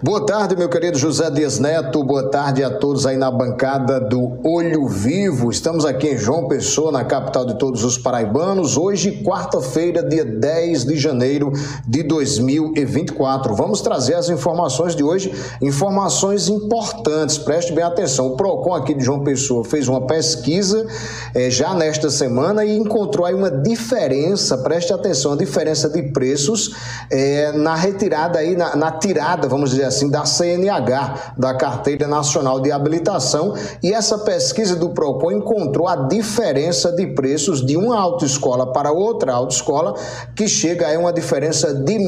Boa tarde, meu querido José Dias Neto. Boa tarde a todos aí na bancada do Olho Vivo. Estamos aqui em João Pessoa, na capital de todos os paraibanos. Hoje, quarta-feira, dia 10 de janeiro de 2024. Vamos trazer as informações de hoje, informações importantes. Preste bem atenção. O Procon aqui de João Pessoa fez uma pesquisa eh, já nesta semana e encontrou aí uma diferença. Preste atenção, a diferença de preços eh, na retirada aí, na, na tirada, vamos dizer assim, da CNH, da Carteira Nacional de Habilitação, e essa pesquisa do PROCON encontrou a diferença de preços de uma autoescola para outra autoescola, que chega a uma diferença de R$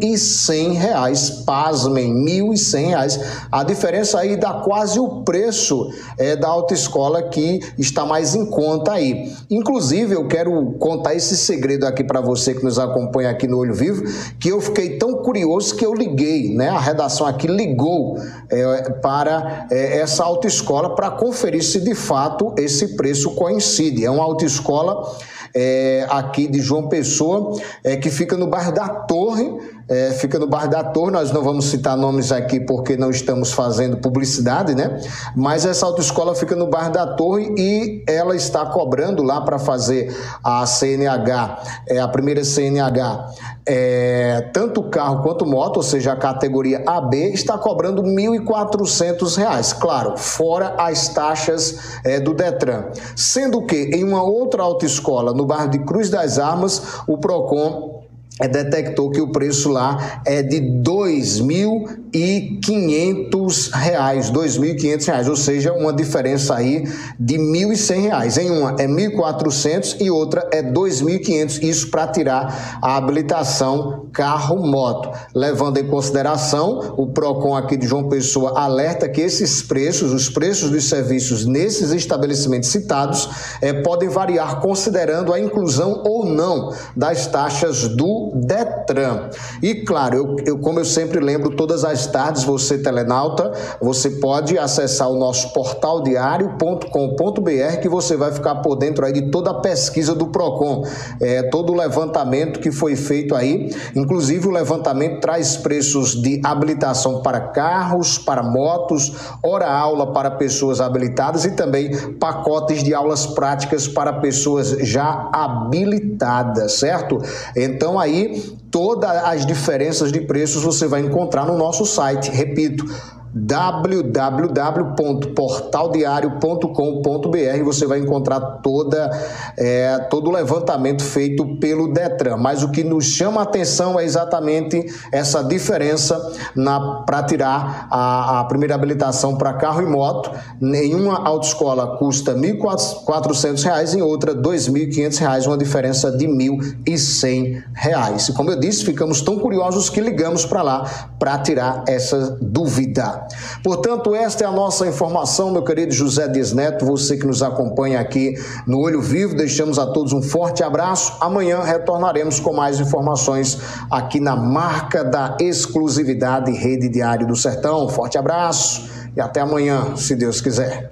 1.100, pasmem, R$ 1.100. A diferença aí dá quase o preço é, da autoescola que está mais em conta aí. Inclusive, eu quero contar esse segredo aqui para você que nos acompanha aqui no Olho Vivo, que eu fiquei tão curioso que eu liguei, né, a redação aqui ligou é, para é, essa autoescola para conferir se de fato esse preço coincide. É uma autoescola é, aqui de João Pessoa, é, que fica no bairro da Torre, é, fica no bairro da Torre, nós não vamos citar nomes aqui porque não estamos fazendo publicidade, né? Mas essa autoescola fica no bairro da Torre e ela está cobrando lá para fazer a CNH, é, a primeira CNH, é, tanto carro quanto moto, ou seja, a categoria AB, está cobrando R$ 1.400, claro, fora as taxas é, do Detran. Sendo que em uma outra autoescola, no bairro de Cruz das Armas, o PROCON detectou que o preço lá é de R$ 2.500, R$ 2.500, ou seja, uma diferença aí de R$ 1.100. Em uma é R$ 1.400 e outra é R$ 2.500, isso para tirar a habilitação carro-moto. Levando em consideração, o PROCON aqui de João Pessoa alerta que esses preços, os preços dos serviços nesses estabelecimentos citados, é, podem variar considerando a inclusão ou não das taxas do Detran. E claro, eu, eu, como eu sempre lembro, todas as tardes, você telenauta, você pode acessar o nosso portal diário.com.br que você vai ficar por dentro aí de toda a pesquisa do Procon, é, todo o levantamento que foi feito aí, inclusive o levantamento traz preços de habilitação para carros, para motos, hora aula para pessoas habilitadas e também pacotes de aulas práticas para pessoas já habilitadas, certo? Então aí aí todas as diferenças de preços você vai encontrar no nosso site. Repito, www.portaldiario.com.br você vai encontrar toda, é, todo o levantamento feito pelo Detran. Mas o que nos chama a atenção é exatamente essa diferença para tirar a, a, primeira habilitação para carro e moto. Nenhuma autoescola custa R$ 1.400, em outra R$ 2.500, uma diferença de R$ 1.100. E como eu disse, ficamos tão curiosos que ligamos para lá para tirar essa dúvida. Portanto, esta é a nossa informação, meu querido José Dias Neto, você que nos acompanha aqui no Olho Vivo. Deixamos a todos um forte abraço. Amanhã retornaremos com mais informações aqui na marca da exclusividade Rede Diário do Sertão. Forte abraço e até amanhã, se Deus quiser.